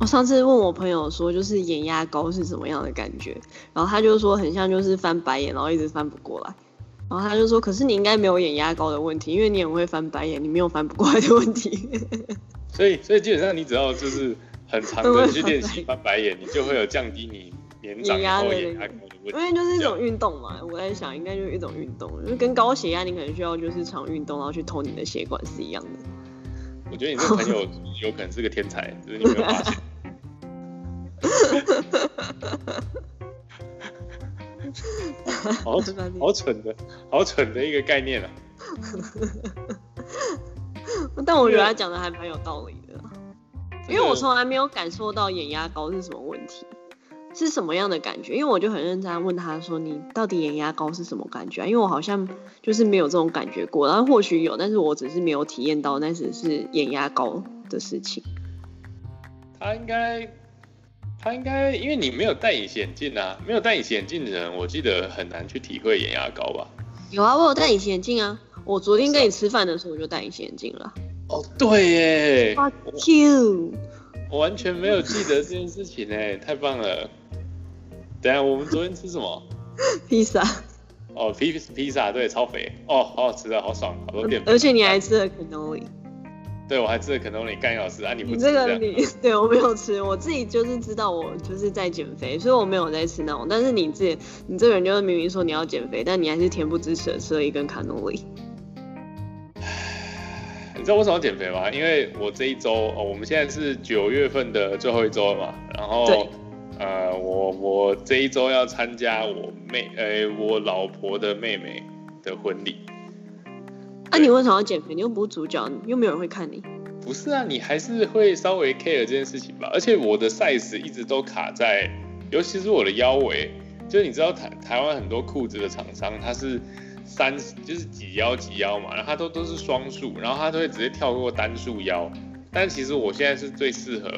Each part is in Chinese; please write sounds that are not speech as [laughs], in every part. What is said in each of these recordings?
我上次问我朋友说，就是眼压高是什么样的感觉，然后他就说很像就是翻白眼，然后一直翻不过来。然后他就说，可是你应该没有眼压高的问题，因为你很会翻白眼，你没有翻不过来的问题。[laughs] 所以，所以基本上你只要就是很长的去练习翻白眼，你就会有降低你年长后眼压高的问题。因为就是一种运动嘛，我在想应该就是一种运动，就是跟高血压你可能需要就是常运动，然后去偷你的血管是一样的。我觉得你这个朋友 [laughs] 有可能是个天才，就是你没有发现。[laughs] 好好蠢的，好蠢的一个概念啊！[laughs] 但我觉得他讲的还蛮有道理的，因为我从来没有感受到眼压高是什么问题，是什么样的感觉？因为我就很认真问他说：“你到底眼压高是什么感觉？”啊因为我好像就是没有这种感觉过，然后或许有，但是我只是没有体验到那只是眼压高的事情。他应该。他应该，因为你没有戴隐形眼镜啊，没有戴隐形眼镜的人，我记得很难去体会眼压高吧？有啊，我有戴隐形眼镜啊，我昨天跟你吃饭的时候我就戴隐形眼镜了。哦，对耶，Fuck you！我完全没有记得这件事情哎，太棒了。等下我们昨天吃什么？[laughs] 披萨。哦，披披萨，对，超肥哦，好好吃啊，好爽，好多淀粉。而且你还吃了 cannoli。对，我还吃了肯德基干老师啊！你不吃这个你 [laughs] 对我没有吃，我自己就是知道我就是在减肥，所以我没有在吃那种。但是你自己，你这个人就是明明说你要减肥，但你还是恬不知耻的吃了一根卡诺里。[sighs] 你知道为什么要减肥吗？因为我这一周哦，我们现在是九月份的最后一周了嘛。然后呃，我我这一周要参加我妹呃我老婆的妹妹的婚礼。那你为什么要减肥？你又不是主角，又没有人会看你。不是啊，你还是会稍微 care 这件事情吧。而且我的 size 一直都卡在，尤其是我的腰围，就是你知道台台湾很多裤子的厂商，它是三就是几腰几腰嘛，然后它都都是双数，然后它都会直接跳过单数腰。但其实我现在是最适合，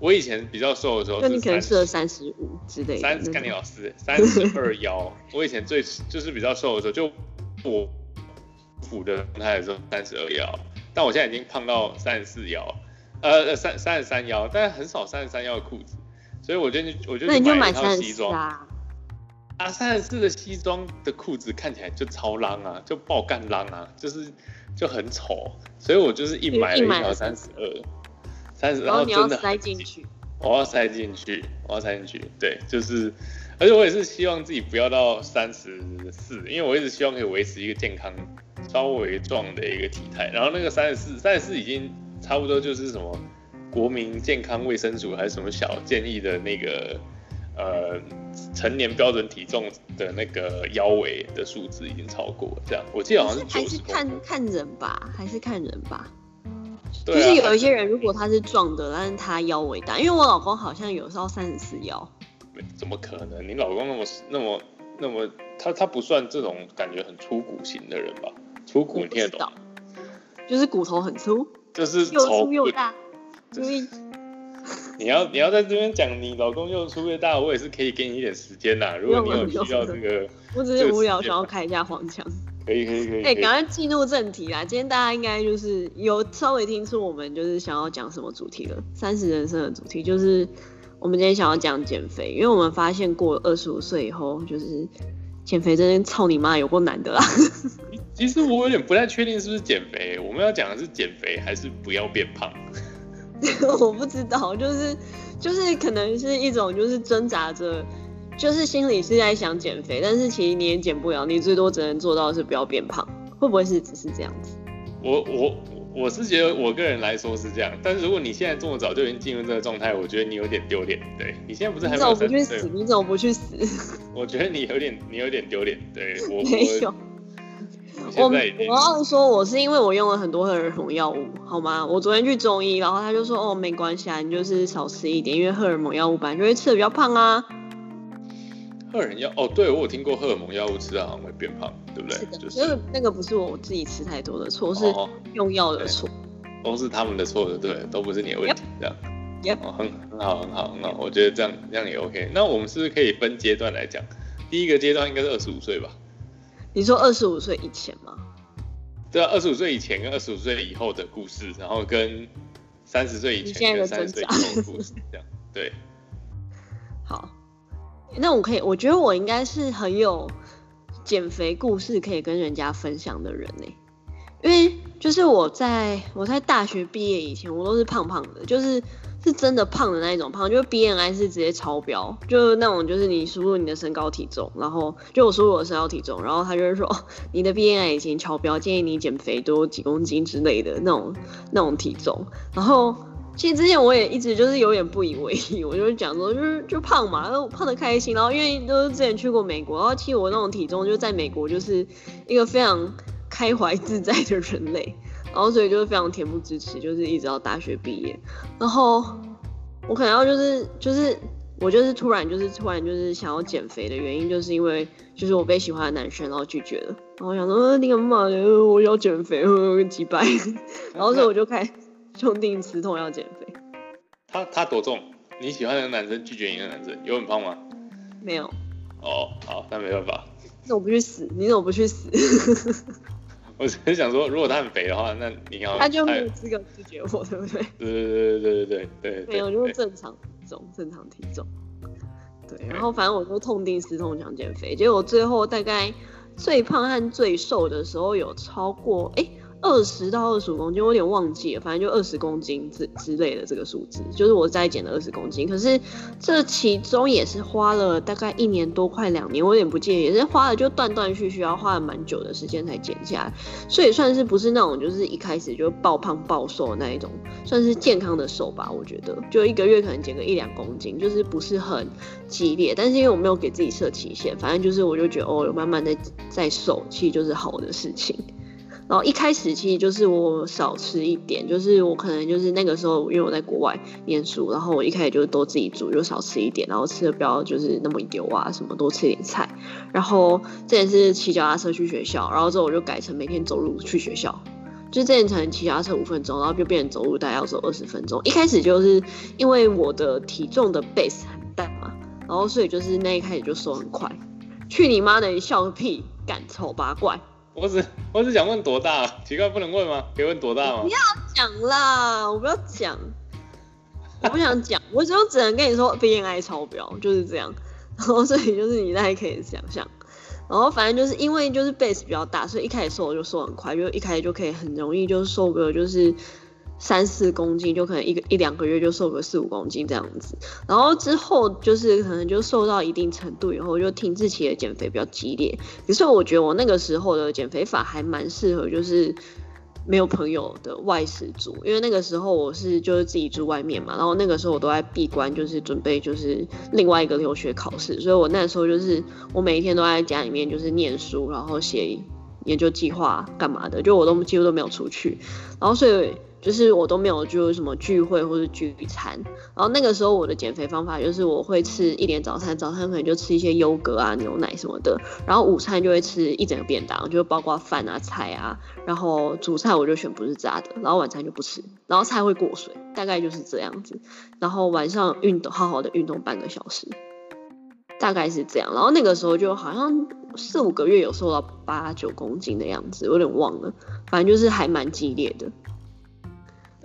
我以前比较瘦的时候，那你可能适合三十五之类的。三干你老师，三十二腰。我以前最就是比较瘦的时候，就我。腹的状态的时候三十二腰，但我现在已经胖到三十四腰，呃三三十三腰，但是很少三十三腰的裤子，所以我就我就买一套西装啊，三十四的西装的裤子看起来就超浪啊，就爆干浪啊，就是就很丑，所以我就是一买了一条三十二，三十，然后真的塞进去，我要塞进去，我要塞进去，对，就是，而且我也是希望自己不要到三十四，因为我一直希望可以维持一个健康。稍微壮的一个体态，然后那个三十四，三十四已经差不多就是什么国民健康卫生署还是什么小建议的那个呃成年标准体重的那个腰围的数字已经超过这样，我记得好像是还是看看人吧，还是看人吧。就是有一些人如果他是壮的，但是他腰围大，因为我老公好像有时候三十四腰。怎么可能？你老公那么那么那么他他不算这种感觉很粗骨型的人吧？粗骨你听得懂？就是骨头很粗，就是又粗又大。注意，你要你要在这边讲你老公又粗又大，我也是可以给你一点时间呐。如果你有需要这个，我只是无聊想要开一下黄腔。[laughs] 可以可以可以。哎，赶快进入正题啦！今天大家应该就是有稍微听出我们就是想要讲什么主题了。三十人生的主题就是我们今天想要讲减肥，因为我们发现过二十五岁以后，就是减肥真的操你妈有够难的啦。其实我有点不太确定是不是减肥，我们要讲的是减肥还是不要变胖？[laughs] 我不知道，就是就是可能是一种就是挣扎着，就是心里是在想减肥，但是其实你也减不了，你最多只能做到是不要变胖，会不会是只是这样子？我我我是觉得我个人来说是这样，但是如果你现在这么早就已经进入这个状态，我觉得你有点丢脸。对你现在不是还没有不去死？你怎么不去死？[laughs] 我觉得你有点你有点丢脸。对 [laughs] 我没有。我我要说，我是因为我用了很多荷尔蒙药物，好吗？我昨天去中医，然后他就说，哦，没关系啊，你就是少吃一点，因为荷尔蒙药物本来就会吃的比较胖啊。荷尔蒙药哦，对我有听过荷尔蒙药物吃的好像会变胖，对不对？是的，就是那个不是我自己吃太多的错，是用药的错，都是他们的错的，对，都不是你的问题，这样，哦，很很好，很好，很好，我觉得这样这样也 OK。那我们是不是可以分阶段来讲？第一个阶段应该是二十五岁吧？你说二十五岁以前吗？对啊，二十五岁以前跟二十五岁以后的故事，然后跟三十岁以前跟三十岁以后的故事，这样对。[laughs] 好，那我可以，我觉得我应该是很有减肥故事可以跟人家分享的人呢，因为就是我在我在大学毕业以前，我都是胖胖的，就是是真的胖的那一种胖，就是 BMI 是直接超标，就是那种就是你输入你的身高体重，然后就我输入我的身高体重，然后他就是说你的 BMI 已经超标，建议你减肥多几公斤之类的那种那种体重，然后。其实之前我也一直就是有点不以为意，我就是讲说就是就胖嘛，然后胖的开心，然后因为都是之前去过美国，然后其实我那种体重就在美国就是一个非常开怀自在的人类，然后所以就是非常恬不知耻，就是一直到大学毕业，然后我可能要就是就是我就是突然就是突然就是想要减肥的原因，就是因为就是我被喜欢的男生然后拒绝了，然后我想说你干嘛，我要减肥，几百，[laughs] 然后所以我就开。兄弟吃痛要减肥，他他多重？你喜欢的男生拒绝你的男生有很胖吗？没有。哦，好，那没办法。那我不去死？你怎么不去死？[laughs] 我只是想说，如果他很肥的话，那你要他就没有资格拒绝我，对不对？对对对对对对对。没有，就是正常体重，正常体重。对，然后反正我就痛定思痛想减肥，结果最后大概最胖和最瘦的时候有超过哎。二十到二十五公斤，我有点忘记了，反正就二十公斤之之类的这个数字，就是我再减了二十公斤。可是这其中也是花了大概一年多，快两年，我有点不介意，也是花了就断断续续，要花了蛮久的时间才减下来。所以算是不是那种就是一开始就爆胖暴瘦那一种，算是健康的瘦吧。我觉得就一个月可能减个一两公斤，就是不是很激烈。但是因为我没有给自己设期限，反正就是我就觉得哦，慢慢的在瘦，其实就是好的事情。然后一开始其实就是我少吃一点，就是我可能就是那个时候，因为我在国外念书，然后我一开始就是都自己煮，就少吃一点，然后吃的不要就是那么油啊，什么多吃点菜。然后这也是骑脚踏车去学校，然后之后我就改成每天走路去学校，就之前可能骑脚踏车五分钟，然后就变成走路大概要走二十分钟。一开始就是因为我的体重的 base 很大嘛，然后所以就是那一开始就瘦很快。去你妈的，笑个屁，干丑八怪！我只 [laughs] 我只想问多大，奇怪不能问吗？可以问多大吗？不要讲啦，我不要讲，我不想讲，我就只能跟你说 BNI 超标就是这样，然后所以就是你大概可以想象，然后反正就是因为就是 base 比较大，所以一开始瘦就瘦很快，就一开始就可以很容易就瘦个就是。三四公斤就可能一个一两个月就瘦个四五公斤这样子，然后之后就是可能就瘦到一定程度以后就停滞期的减肥比较激烈。可是我觉得我那个时候的减肥法还蛮适合就是没有朋友的外食族，因为那个时候我是就是自己住外面嘛，然后那个时候我都在闭关，就是准备就是另外一个留学考试，所以我那时候就是我每一天都在家里面就是念书，然后写研究计划干嘛的，就我都几乎都没有出去，然后所以。就是我都没有就什么聚会或者聚餐，然后那个时候我的减肥方法就是我会吃一点早餐，早餐可能就吃一些优格啊、牛奶什么的，然后午餐就会吃一整个便当，就包括饭啊、菜啊，然后主菜我就选不是炸的，然后晚餐就不吃，然后菜会过水，大概就是这样子，然后晚上运动，好好的运动半个小时，大概是这样，然后那个时候就好像四五个月有瘦到八九公斤的样子，有点忘了，反正就是还蛮激烈的。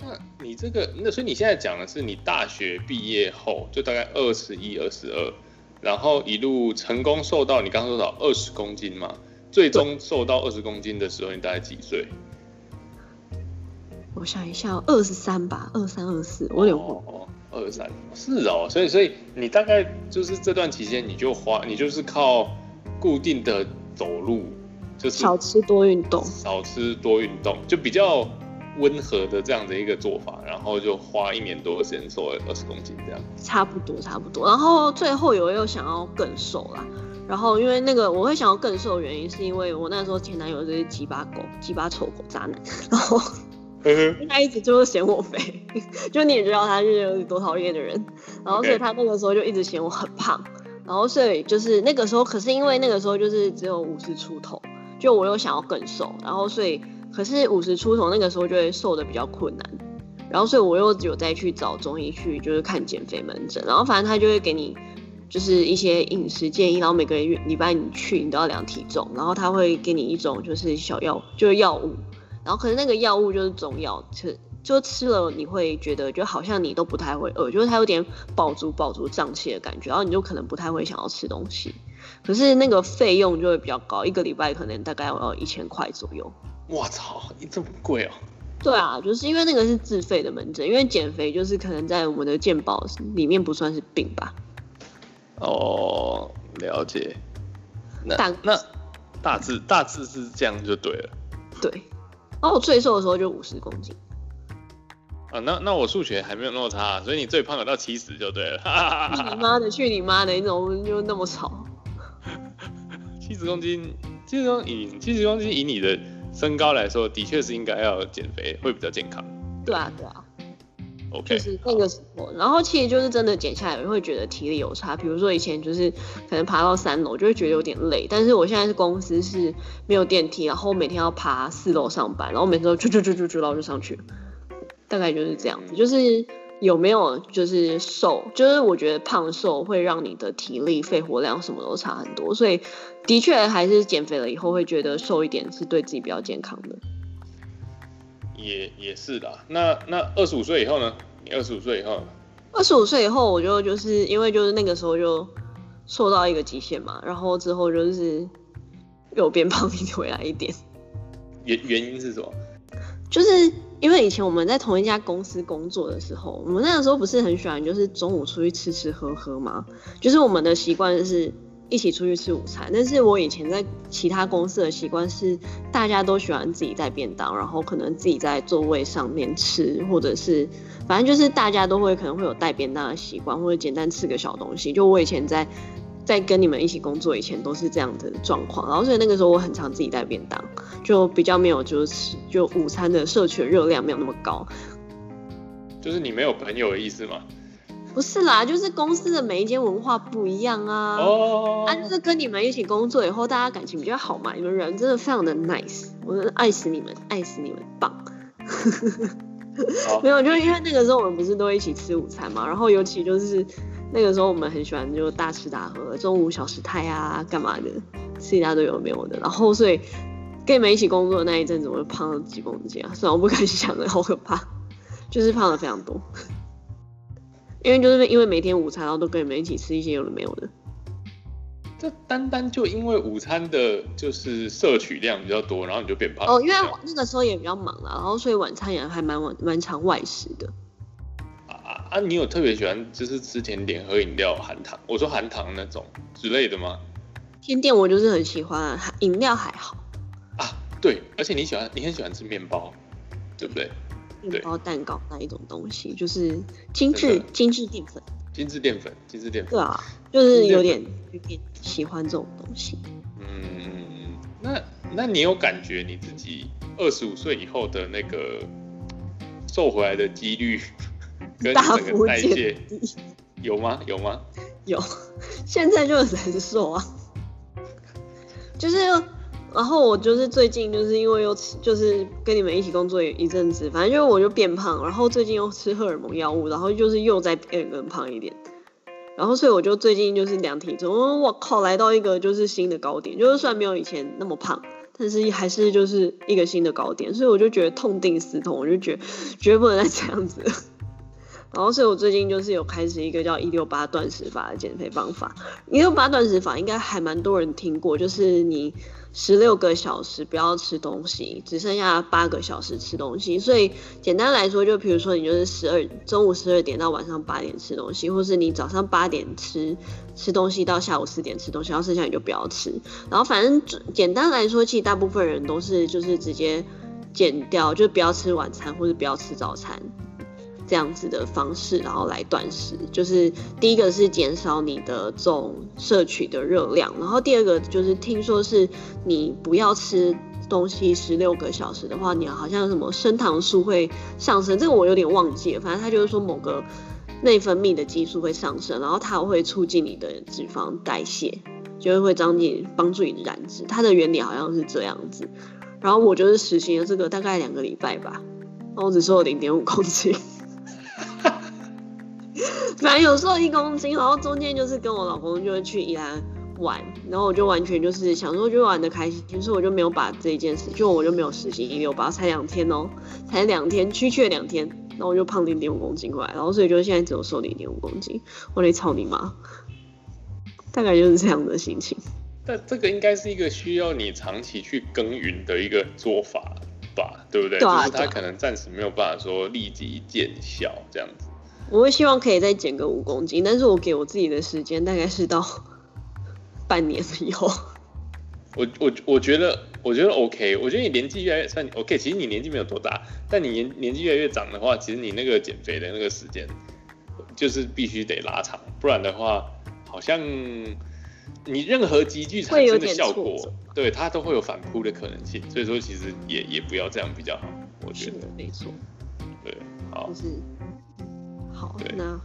那你这个，那所以你现在讲的是你大学毕业后就大概二十一、二十二，然后一路成功瘦到你刚刚说到二十公斤嘛？最终瘦到二十公斤的时候，你大概几岁？我想一下，二十三吧，二三、二四，我有哦，二三是哦，所以所以你大概就是这段期间，你就花，你就是靠固定的走路，就是少吃多运动，少吃多运动，就比较。温和的这样的一个做法，然后就花一年多的时间瘦了二十公斤，这样差不多差不多。然后最后有又想要更瘦啦，然后因为那个我会想要更瘦的原因，是因为我那时候前男友就是鸡巴狗、鸡巴臭狗渣男，[laughs] 然后他一直就是嫌我肥，就你也知道他是有多讨厌的人，然后所以他那个时候就一直嫌我很胖，然后所以就是那个时候，可是因为那个时候就是只有五十出头，就我又想要更瘦，然后所以。可是五十出头那个时候就会瘦的比较困难，然后所以我又有再去找中医去就是看减肥门诊，然后反正他就会给你就是一些饮食建议，然后每个月礼拜你去你都要量体重，然后他会给你一种就是小药就是药物，然后可是那个药物就是中药，就就吃了你会觉得就好像你都不太会饿，就是它有点饱足饱足胀气的感觉，然后你就可能不太会想要吃东西。可是那个费用就会比较高，一个礼拜可能大概要一千块左右。我操，你这么贵哦？对啊，就是因为那个是自费的门诊，因为减肥就是可能在我们的健保里面不算是病吧。哦，了解。那大那大致大致是这样就对了。对，然后我最瘦的时候就五十公斤。啊，那那我数学还没有那么差，所以你最胖有到七十就对了。去你妈的，[laughs] 去你妈的！你怎么就那么吵？七十公斤，七十公以七十公斤以你的身高来说，的确是应该要减肥，会比较健康。对啊，对啊。OK，就是那个时候，然后其实就是真的减下来，会觉得体力有差。比如说以前就是可能爬到三楼就会觉得有点累，但是我现在是公司是没有电梯，然后每天要爬四楼上班，然后每次都就就就就就然后就上去，大概就是这样子。就是有没有就是瘦，就是我觉得胖瘦会让你的体力、肺活量什么都差很多，所以的确还是减肥了以后会觉得瘦一点是对自己比较健康的。也也是的。那那二十五岁以后呢？你二十五岁以后，二十五岁以后，我就就是因为就是那个时候就瘦到一个极限嘛，然后之后就是又变胖回来一点。原原因是什么？就是因为以前我们在同一家公司工作的时候，我们那个时候不是很喜欢就是中午出去吃吃喝喝吗？就是我们的习惯是。一起出去吃午餐，但是我以前在其他公司的习惯是，大家都喜欢自己带便当，然后可能自己在座位上面吃，或者是反正就是大家都会可能会有带便当的习惯，或者简单吃个小东西。就我以前在在跟你们一起工作以前都是这样的状况，然后所以那个时候我很常自己带便当，就比较没有就是就午餐的摄取热量没有那么高。就是你没有朋友的意思吗？不是啦，就是公司的每一间文化不一样啊。哦。啊，就是跟你们一起工作以后，大家感情比较好嘛。你们人真的非常的 nice，我真的爱死你们，爱死你们，棒。[laughs] 没有，就因为那个时候我们不是都一起吃午餐嘛，然后尤其就是那个时候我们很喜欢就大吃大喝，中午小食泰啊，干嘛的，吃一大堆有没有的。然后所以跟你们一起工作的那一阵子，我就胖了几公斤啊，虽然我不敢想的，好可怕，就是胖了非常多。因为就是因为每天午餐，然后都跟你们一起吃一些有的没有的。这单单就因为午餐的就是摄取量比较多，然后你就变胖。哦，因为那个时候也比较忙啊，然后所以晚餐也还蛮晚蛮常外食的。啊啊！你有特别喜欢就是吃甜点、喝饮料、含糖？我说含糖那种之类的吗？甜点我就是很喜欢，饮料还好。啊，对，而且你喜欢，你很喜欢吃面包，对不对？面包、蛋糕那一种东西，就是精致精致淀粉，精致淀粉，精致淀粉。对啊，就是有点有点喜欢这种东西。嗯，那那你有感觉你自己二十五岁以后的那个瘦回来的几率跟整个代谢有吗？有吗？有，现在就很瘦啊，就是。然后我就是最近就是因为又吃，就是跟你们一起工作一阵子，反正就是我就变胖，然后最近又吃荷尔蒙药物，然后就是又再变更胖一点，然后所以我就最近就是量体重，我靠，来到一个就是新的高点，就是虽然没有以前那么胖，但是还是就是一个新的高点，所以我就觉得痛定思痛，我就觉得绝不能再这样子。然后，所以我最近就是有开始一个叫一六八断食法的减肥方法。一六八断食法应该还蛮多人听过，就是你十六个小时不要吃东西，只剩下八个小时吃东西。所以简单来说，就比如说你就是十二中午十二点到晚上八点吃东西，或是你早上八点吃吃东西到下午四点吃东西，然后剩下你就不要吃。然后反正简单来说，其实大部分人都是就是直接减掉，就不要吃晚餐或者不要吃早餐。这样子的方式，然后来断食，就是第一个是减少你的总摄取的热量，然后第二个就是听说是你不要吃东西十六个小时的话，你好像什么升糖素会上升，这个我有点忘记了，反正他就是说某个内分泌的激素会上升，然后它会促进你的脂肪代谢，就是会帮你帮助你燃脂，它的原理好像是这样子，然后我就是实行了这个大概两个礼拜吧，我只瘦了零点五公斤。反正有时候一公斤，然后中间就是跟我老公就会去宜兰玩，然后我就完全就是想说就玩的开心，所以我就没有把这一件事，就我就没有实行一六八，才两天哦，[laughs] 才两天，区区两天，然后我就胖零点五公斤回来，然后所以就现在只有瘦零点五公斤，我得操你妈，[laughs] 大概就是这样的心情。但这个应该是一个需要你长期去耕耘的一个做法吧，对不对？对啊就是他可能暂时没有办法说立即见效这样子。我会希望可以再减个五公斤，但是我给我自己的时间大概是到 [laughs] 半年以后。[laughs] 我我我觉得我觉得 OK，我觉得你年纪越来越算 OK，其实你年纪没有多大，但你年年纪越来越长的话，其实你那个减肥的那个时间就是必须得拉长，不然的话，好像你任何急剧产生的效果，对它都会有反扑的可能性，所以说其实也也不要这样比较好，我觉得没错，对，好就。是好对。那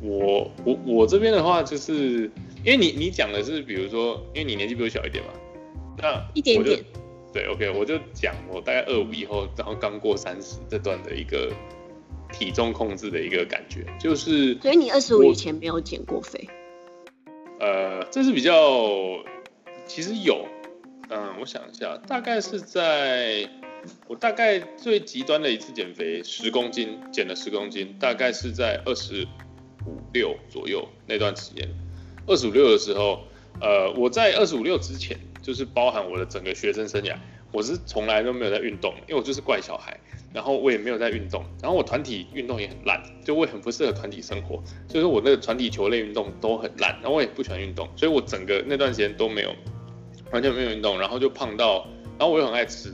我我我这边的话，就是因为你你讲的是，比如说，因为你年纪比我小一点嘛，那一点点，对，OK，我就讲我大概二五以后，然后刚过三十这段的一个体重控制的一个感觉，就是。所以你二十五以前没有减过肥，呃，这是比较，其实有，嗯，我想一下，大概是在我大概最极端的一次减肥，十公斤，减了十公斤，大概是在二十五六左右那段时间。二十五六的时候，呃，我在二十五六之前，就是包含我的整个学生生涯，我是从来都没有在运动，因为我就是怪小孩，然后我也没有在运动，然后我团体运动也很烂，就我也很不适合团体生活，所以说我那个团体球类运动都很烂，然后我也不喜欢运动，所以我整个那段时间都没有完全没有运动，然后就胖到，然后我又很爱吃。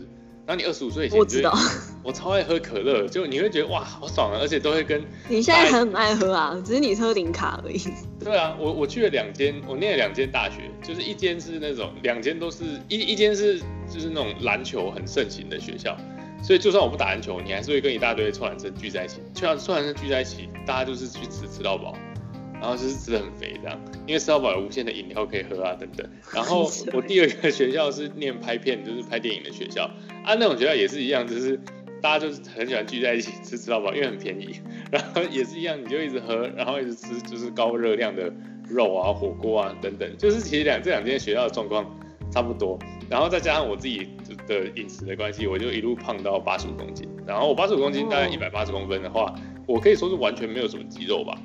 然后你二十五岁以前，我知道，[laughs] 我超爱喝可乐，就你会觉得哇好爽啊，而且都会跟你现在很爱喝啊，只是你喝零卡而已。[laughs] 对啊，我我去了两间，我念了两间大学，就是一间是那种，两间都是一一间是就是那种篮球很盛行的学校，所以就算我不打篮球，你还是会跟一大堆臭男生聚在一起，臭臭男生聚在一起，大家就是去吃吃到饱，然后就是吃的很肥这样，因为吃到饱有无限的饮料可以喝啊等等。然后 [laughs] 我第二个学校是念拍片，就是拍电影的学校，啊那种学校也是一样，就是大家就是很喜欢聚在一起吃吃到饱，因为很便宜。然后也是一样，你就一直喝，然后一直吃，就是高热量的肉啊、火锅啊等等，就是其实两这两间学校的状况差不多。然后再加上我自己的饮食的关系，我就一路胖到八十五公斤。然后我八十五公斤大概一百八十公分的话，我可以说是完全没有什么肌肉吧。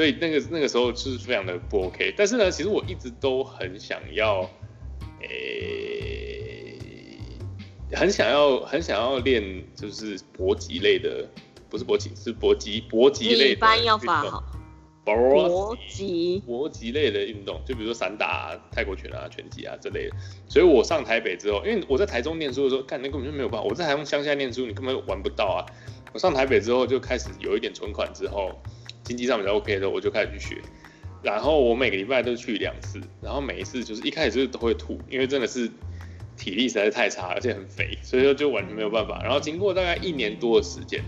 所以那个那个时候是非常的不 OK。但是呢，其实我一直都很想要，诶、很想要很想要练就是搏击类的，不是搏击，是搏击搏击类的一般要运动发好，搏搏击搏击类的运动，就比如说散打、啊、泰国拳啊、拳击啊这类的。所以我上台北之后，因为我在台中念书的时候，干那根本就没有办法。我在台中乡下念书，你根本玩不到啊。我上台北之后就开始有一点存款之后，经济上比较 OK 的，我就开始去学。然后我每个礼拜都去两次，然后每一次就是一开始就是都会吐，因为真的是体力实在是太差，而且很肥，所以说就完全没有办法。然后经过大概一年多的时间，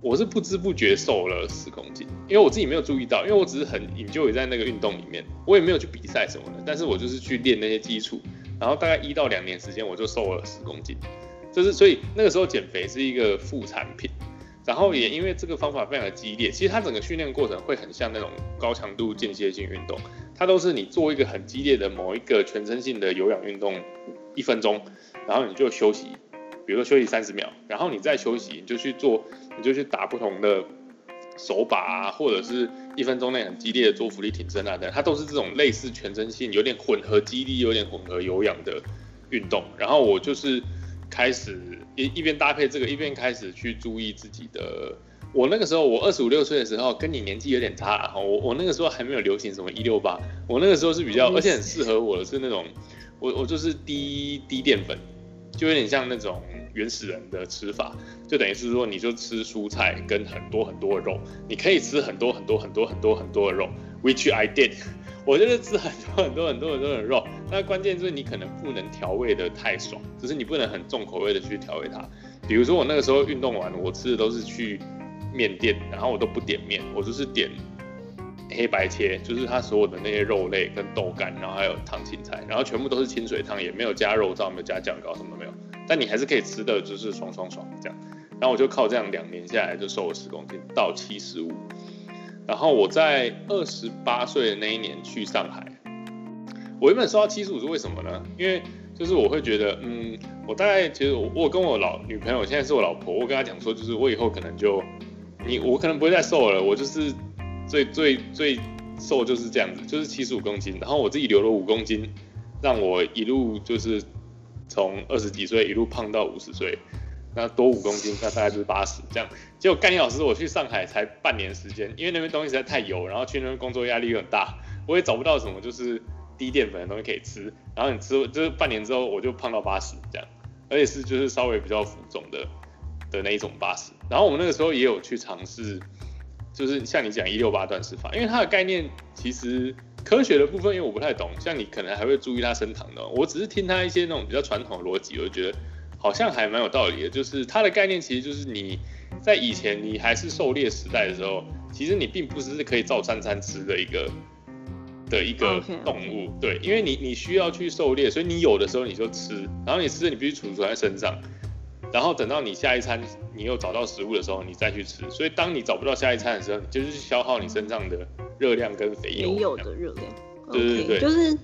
我是不知不觉瘦了十公斤，因为我自己没有注意到，因为我只是很 enjoy 在那个运动里面，我也没有去比赛什么的，但是我就是去练那些基础，然后大概一到两年时间我就瘦了十公斤，就是所以那个时候减肥是一个副产品，然后也因为这个方法非常的激烈，其实它整个训练过程会很像那种高强度间歇性运动，它都是你做一个很激烈的某一个全身性的有氧运动一分钟，然后你就休息，比如说休息三十秒，然后你再休息，你就去做，你就去打不同的手把啊，或者是一分钟内很激烈的做浮力挺身啊等，它都是这种类似全身性、有点混合肌力、有点混合有氧的运动。然后我就是开始一一边搭配这个，一边开始去注意自己的。我那个时候，我二十五六岁的时候，跟你年纪有点差啊。我我那个时候还没有流行什么一六八，我那个时候是比较，而且很适合我的是那种，我我就是低低淀粉，就有点像那种原始人的吃法，就等于是说你就吃蔬菜跟很多很多的肉，你可以吃很多很多很多很多很多的肉，which I did。[laughs] 我就是吃很多很多很多很多的肉，那关键就是你可能不能调味的太爽，就是你不能很重口味的去调味它。比如说我那个时候运动完，我吃的都是去面店，然后我都不点面，我就是点黑白切，就是它所有的那些肉类跟豆干，然后还有烫青菜，然后全部都是清水汤，也没有加肉燥，没有加酱膏，什么都没有。但你还是可以吃的，就是爽爽爽这样。然后我就靠这样两年下来就瘦了十公斤，到七十五。然后我在二十八岁的那一年去上海，我原本说到七十五是为什么呢？因为就是我会觉得，嗯，我大概其实我我跟我老女朋友现在是我老婆，我跟她讲说，就是我以后可能就你我可能不会再瘦了，我就是最最最瘦就是这样子，就是七十五公斤，然后我自己留了五公斤，让我一路就是从二十几岁一路胖到五十岁。那多五公斤，那大概就是八十这样。结果干年老师，我去上海才半年时间，因为那边东西实在太油，然后去那边工作压力又很大，我也找不到什么就是低淀粉的东西可以吃。然后你吃，就是半年之后我就胖到八十这样，而且是就是稍微比较浮肿的的那一种八十。然后我们那个时候也有去尝试，就是像你讲一六八断食法，因为它的概念其实科学的部分因为我不太懂，像你可能还会注意它升糖的，我只是听它一些那种比较传统的逻辑，我就觉得。好像还蛮有道理的，就是它的概念其实就是你在以前你还是狩猎时代的时候，其实你并不是可以照三餐吃的一个的一个动物，对，因为你你需要去狩猎，所以你有的时候你就吃，然后你吃你必须储存在身上，然后等到你下一餐你又找到食物的时候，你再去吃，所以当你找不到下一餐的时候，你就是消耗你身上的热量跟肥油，没有的热量，对对对，就是。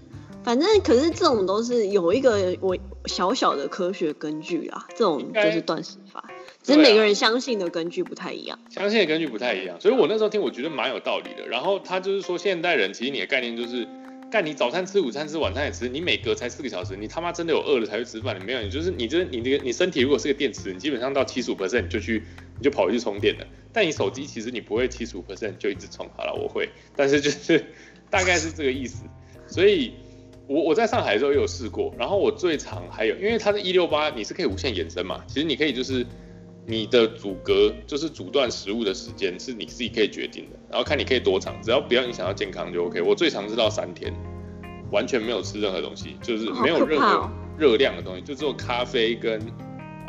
反正可是这种都是有一个我小小的科学根据啦，这种就是断食法，只是每个人相信的根据不太一样，相信的根据不太一样，所以我那时候听我觉得蛮有道理的。然后他就是说，现代人其实你的概念就是，干你早餐吃，午餐吃，晚餐也吃，你每隔才四个小时，你他妈真的有饿了才会吃饭，你没有，你就是你这你这个你身体如果是个电池，你基本上到七十五 percent 你就去你就跑回去充电了。但你手机其实你不会七十五 percent 就一直充，好了我会，但是就是大概是这个意思，所以。我我在上海的时候也有试过，然后我最长还有，因为它是一六八你是可以无限延伸嘛，其实你可以就是你的阻隔就是阻断食物的时间是你自己可以决定的，然后看你可以多长，只要不要影响到健康就 OK。我最长是到三天，完全没有吃任何东西，就是没有任何热量的东西，就只有咖啡跟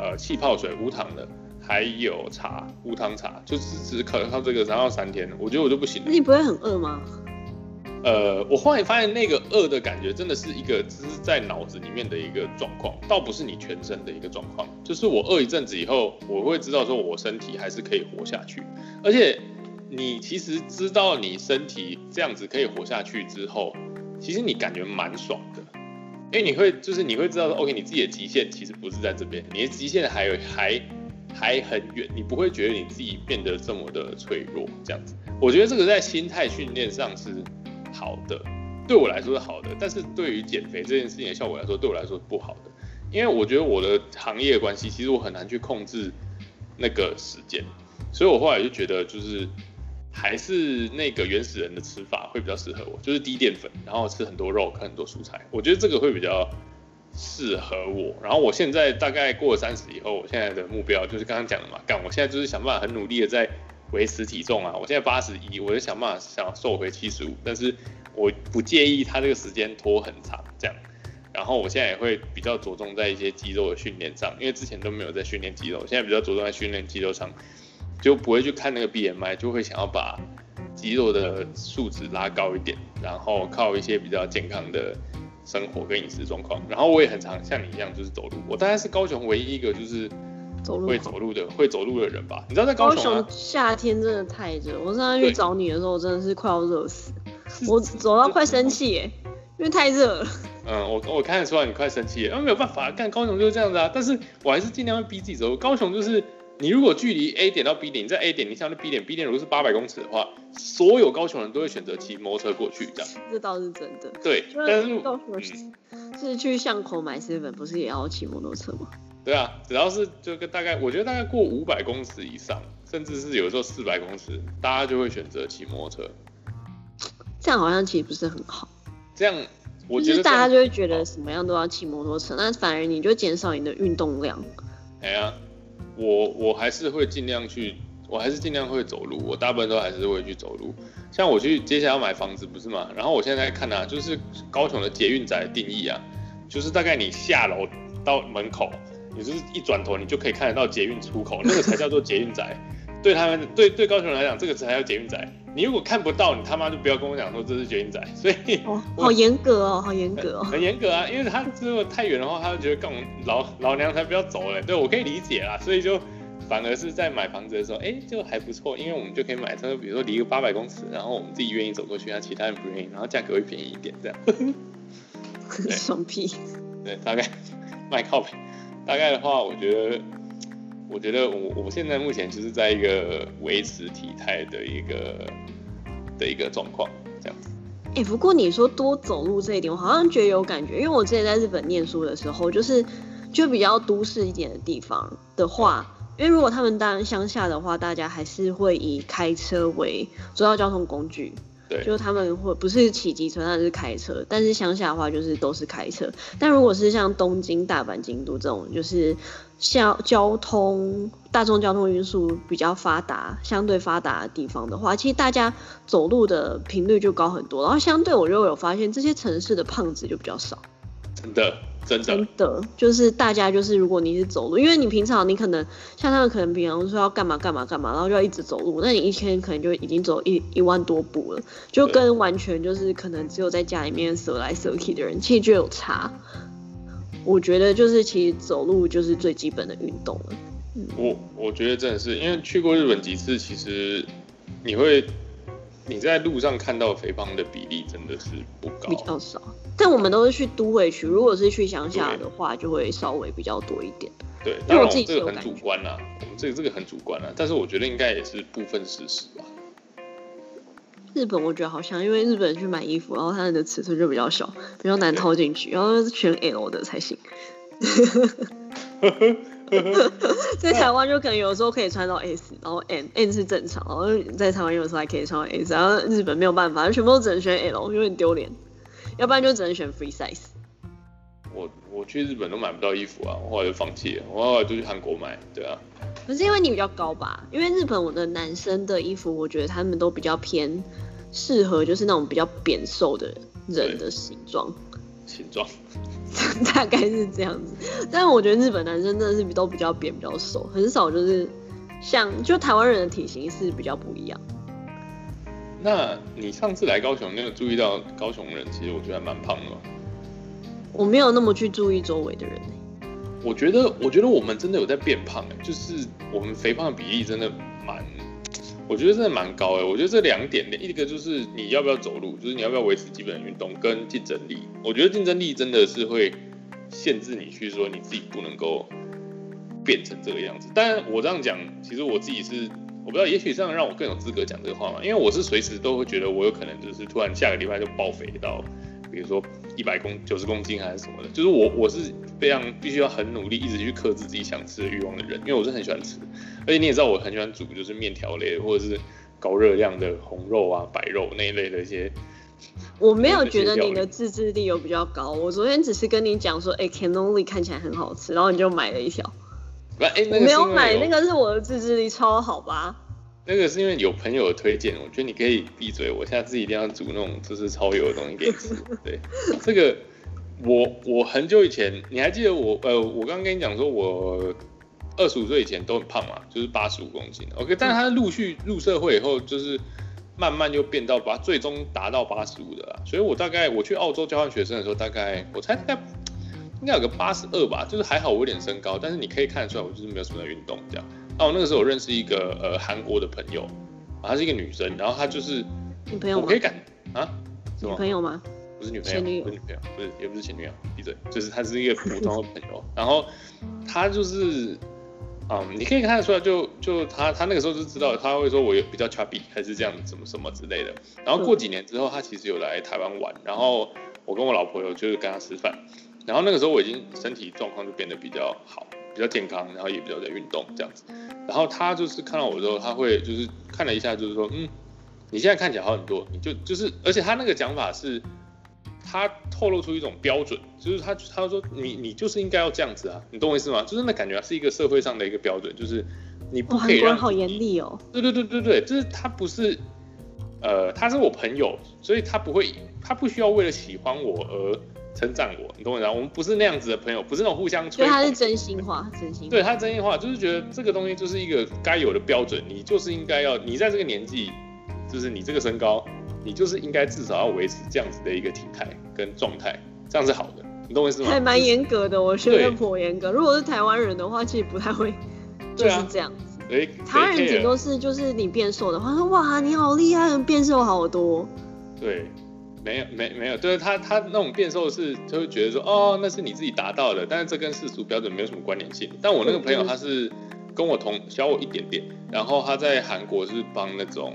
呃气泡水无糖的，还有茶无糖茶，就只只可能靠这个，然后三天，我觉得我就不行了。你不会很饿吗？呃，我后来发现那个饿的感觉真的是一个只是在脑子里面的一个状况，倒不是你全身的一个状况。就是我饿一阵子以后，我会知道说我身体还是可以活下去。而且你其实知道你身体这样子可以活下去之后，其实你感觉蛮爽的，因为你会就是你会知道说，OK，你自己的极限其实不是在这边，你的极限还有还还很远，你不会觉得你自己变得这么的脆弱这样子。我觉得这个在心态训练上是。好的，对我来说是好的，但是对于减肥这件事情的效果来说，对我来说是不好的，因为我觉得我的行业关系，其实我很难去控制那个时间，所以我后来就觉得，就是还是那个原始人的吃法会比较适合我，就是低淀粉，然后吃很多肉，看很多蔬菜，我觉得这个会比较适合我。然后我现在大概过了三十以后，我现在的目标就是刚刚讲的嘛，干，我现在就是想办法很努力的在。维持体重啊，我现在八十一，我就想办法想瘦回七十五，但是我不介意它这个时间拖很长这样。然后我现在也会比较着重在一些肌肉的训练上，因为之前都没有在训练肌肉，现在比较着重在训练肌肉上，就不会去看那个 BMI，就会想要把肌肉的数值拉高一点，然后靠一些比较健康的生活跟饮食状况。然后我也很常像你一样就是走路，我大概是高雄唯一一个就是。会走路的会走路的人吧？你知道在高雄夏天真的太热，我上次去找你的时候真的是快要热死，[laughs] 我走到快生气耶，因为太热了。嗯，我我看得出来你快生气，因为没有办法，干高雄就是这样子啊。但是我还是尽量会逼自己走。高雄就是你如果距离 A 点到 B 点，你在 A 点，你想到 B 点，B 点如果是八百公尺的话，所有高雄人都会选择骑摩托车过去，这样。这倒是真的。对，但是高雄是去巷口买 seven，不是也要骑摩托车吗？对啊，只要是就个大概，我觉得大概过五百公尺以上，甚至是有时候四百公尺，大家就会选择骑摩托车。这样好像其实不是很好。这样，我觉得大家就会觉得什么样都要骑摩托车，那反而你就减少你的运动量。哎呀，我我还是会尽量去，我还是尽量会走路，我大部分都还是会去走路。像我去接下来要买房子不是嘛？然后我现在看啊，就是高雄的捷运宅定义啊，就是大概你下楼到门口。你就是一转头，你就可以看得到捷运出口，那个才叫做捷运宅。对他们，对对高雄人来讲，这个才叫捷运宅。你如果看不到，你他妈就不要跟我讲说这是捷运宅。所以，哦，好严格哦，好严格哦，很严格啊。因为他如果太远的话，他就觉得跟我们老老娘才不要走嘞。对我可以理解啦，所以就反而是在买房子的时候，哎，就还不错，因为我们就可以买车，比如说离个八百公尺，然后我们自己愿意走过去，那其他人不愿意，然后价格会便宜一点，这样。[laughs] [laughs] 爽屁。对，大概卖靠背。大概的话，我觉得，我觉得我我现在目前就是在一个维持体态的一个的一个状况，这样子。哎，不过你说多走路这一点，我好像觉得有感觉，因为我之前在日本念书的时候，就是就比较都市一点的地方的话，因为如果他们当然乡下的话，大家还是会以开车为主要交通工具。就他们会不是骑机车，那是开车。但是乡下的话，就是都是开车。但如果是像东京、大阪、京都这种，就是像交通大众交通运输比较发达、相对发达的地方的话，其实大家走路的频率就高很多。然后相对我就有发现，这些城市的胖子就比较少。真的。真的就是大家就是如果你是走路，因为你平常你可能像他们可能平常说要干嘛干嘛干嘛，然后就要一直走路，那你一天可能就已经走一一万多步了，就跟完全就是可能只有在家里面舍来舍去的人，其实就有差。我觉得就是其实走路就是最基本的运动了。我我觉得真的是因为去过日本几次，其实你会。你在路上看到肥胖的比例真的是不高，比较少。但我们都是去都会区，如果是去乡下的话，就会稍微比较多一点。对，因为我这个很主观啦，我们这个这个很主观啦，但是我觉得应该也是部分事实吧。日本我觉得好像，因为日本去买衣服，然后它的尺寸就比较小，比较难套进去，然后全 L 的才行。[laughs] [laughs] 在台湾就可能有时候可以穿到 S，然后 N，N 是正常，然后在台湾有时候还可以穿到 S，然后日本没有办法，全部都只能选 L，有点丢脸，要不然就只能选 Free Size。我我去日本都买不到衣服啊，我后来就放弃了，我后来就去韩国买，对啊。可是因为你比较高吧？因为日本我的男生的衣服，我觉得他们都比较偏适合，就是那种比较扁瘦的人的形状。[laughs] 形状。[laughs] 大概是这样子，但是我觉得日本男生真的是都比较扁、比较瘦，很少就是像就台湾人的体型是比较不一样。那你上次来高雄，那个注意到高雄人，其实我觉得还蛮胖的。我没有那么去注意周围的人。我觉得，我觉得我们真的有在变胖哎，就是我们肥胖的比例真的蛮。我觉得真的蛮高哎，我觉得这两点，一个就是你要不要走路，就是你要不要维持基本的运动跟竞争力。我觉得竞争力真的是会限制你去说你自己不能够变成这个样子。但我这样讲，其实我自己是我不知道，也许这样让我更有资格讲这个话嘛，因为我是随时都会觉得我有可能就是突然下个礼拜就爆肥到。比如说一百公九十公斤还是什么的，就是我我是非常必须要很努力，一直去克制自己想吃的欲望的人，因为我是很喜欢吃，而且你也知道我很喜欢煮，就是面条类或者是高热量的红肉啊、白肉那一类的一些。[laughs] 我没有觉得你的自制力有比较高，我昨天只是跟你讲说，哎，cannoli 看起来很好吃，然后你就买了一条。我没有买，那个是我的自制力超好吧？那个是因为有朋友推荐，我觉得你可以闭嘴，我下次一定要煮那种就是超油的东西给你吃。对，这个我我很久以前，你还记得我呃，我刚刚跟你讲说，我二十五岁以前都很胖嘛，就是八十五公斤。OK，但是他陆续入社会以后，就是慢慢就变到把最终达到八十五的啦。所以我大概我去澳洲交换学生的时候，大概我猜大概应该有个八十二吧，就是还好我有点身高，但是你可以看得出来我就是没有什么运动这样。哦，那个时候我认识一个呃韩国的朋友，她是一个女生，然后她就是女朋友，我可以感啊，女朋友吗？不是女朋友，不是女朋友，不是也不是前女友，闭嘴，就是她是一个普通的朋友，然后她就是嗯，你可以看得出来，就就她她那个时候就知道，她会说我比较 chubby 还是这样什么什么之类的，然后过几年之后，她其实有来台湾玩，然后我跟我老婆有就是跟她吃饭，然后那个时候我已经身体状况就变得比较好。比较健康，然后也比较在运动这样子，然后他就是看到我之后，他会就是看了一下，就是说，嗯，你现在看起来好很多，你就就是，而且他那个讲法是，他透露出一种标准，就是他他说你你就是应该要这样子啊，你懂我意思吗？就是那感觉是一个社会上的一个标准，就是你不可以让好严厉哦，对对对对对，就是他不是，呃，他是我朋友，所以他不会，他不需要为了喜欢我而。称赞我，你懂我意思？我们不是那样子的朋友，不是那种互相吹。对，他是真心话，真心。对他真心话，就是觉得这个东西就是一个该有的标准，你就是应该要，你在这个年纪，就是你这个身高，你就是应该至少要维持这样子的一个体态跟状态，这样是好的，你懂我意思吗？还蛮严格的，我觉得颇严格。如果是台湾人的话，其实不太会，就是这样子。台湾人顶多是就是你变瘦的话，说哇你好厉害，变瘦好多。对。没有没没有，就是他他那种变瘦是他会觉得说哦那是你自己达到的，但是这跟世俗标准没有什么关联性。但我那个朋友他是跟我同小我一点点，然后他在韩国是帮那种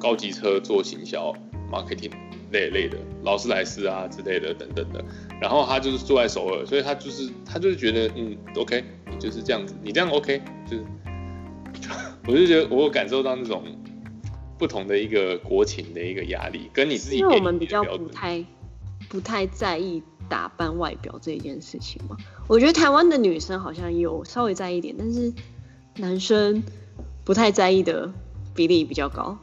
高级车做行销 marketing 类类的劳斯莱斯啊之类的等等的，然后他就是住在首尔，所以他就是他就是觉得嗯 OK 就是这样子，你这样 OK 就是，[laughs] 我就觉得我有感受到那种。不同的一个国情的一个压力，跟你自己。因为我们比较不太不太在意打扮外表这一件事情嘛。我觉得台湾的女生好像有稍微在意一点，但是男生不太在意的比例比较高。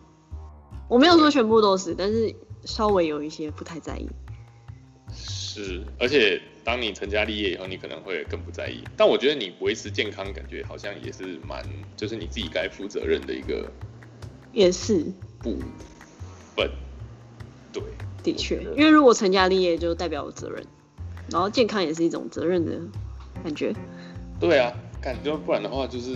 我没有说全部都是，但是稍微有一些不太在意。是，而且当你成家立业以后，你可能会更不在意。但我觉得你维持健康，感觉好像也是蛮，就是你自己该负责任的一个。也是不笨，对，的确，因为如果成家立业就代表责任，然后健康也是一种责任的感觉。对啊，感觉不然的话就是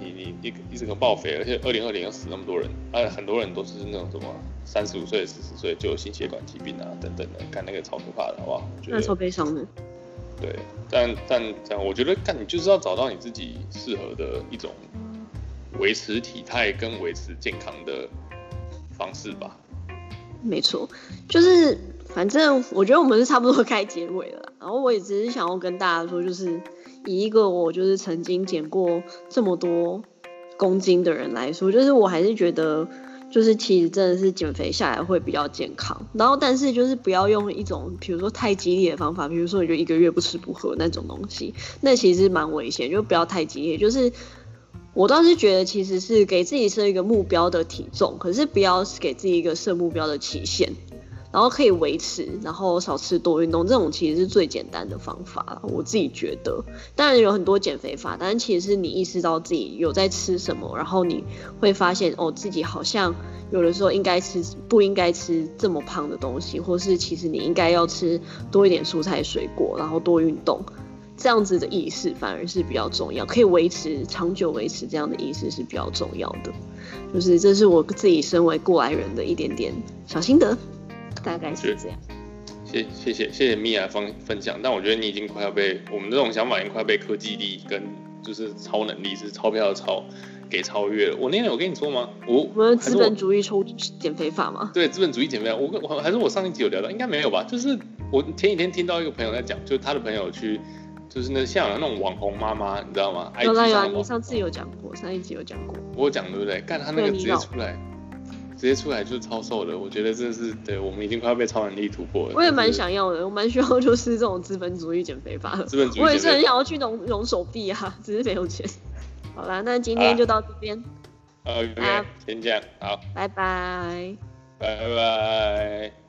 你你一一直个报废，而且二零二零要死那么多人，啊，很多人都是那种什么三十五岁、四十岁就有心血管疾病啊等等的，看那个超可怕的，好不好？那超悲伤的。对，但但这样，我觉得干你就是要找到你自己适合的一种。维持体态跟维持健康的方式吧。没错，就是反正我觉得我们是差不多该结尾了。然后我也只是想要跟大家说，就是以一个我就是曾经减过这么多公斤的人来说，就是我还是觉得，就是其实真的是减肥下来会比较健康。然后但是就是不要用一种比如说太激烈的方法，比如说你就一个月不吃不喝那种东西，那其实蛮危险，就不要太激烈，就是。我倒是觉得，其实是给自己设一个目标的体重，可是不要给自己一个设目标的期限，然后可以维持，然后少吃多运动，这种其实是最简单的方法。我自己觉得，当然有很多减肥法，但是其实是你意识到自己有在吃什么，然后你会发现哦，自己好像有的时候应该吃不应该吃这么胖的东西，或是其实你应该要吃多一点蔬菜水果，然后多运动。这样子的意识反而是比较重要，可以维持长久维持这样的意识是比较重要的。就是这是我自己身为过来人的一点点小心得，大概是这样。谢谢谢谢谢米娅分分享，但我觉得你已经快要被我们这种想法已经快被科技力跟就是超能力是钞票的超给超越了。我那天有跟你说吗？我我们资本主义抽减肥法吗？对，资本主义减肥法。我我还是我上一集有聊到，应该没有吧？就是我前几天听到一个朋友在讲，就是他的朋友去。就是那像有那种网红妈妈，你知道吗？有啦有啦，你上次有讲过，上一集有讲过。我讲对不对？干他那个直接出来，直接出来就是超瘦的。我觉得真的是，对我们已经快要被超能力突破了。我也蛮想要的，我蛮需要就是这种资本主义减肥法。资本主义，我也是很想要去隆隆手臂啊，只是没有钱。好啦，那今天就到这边。OK，先这样，好，拜拜，拜拜。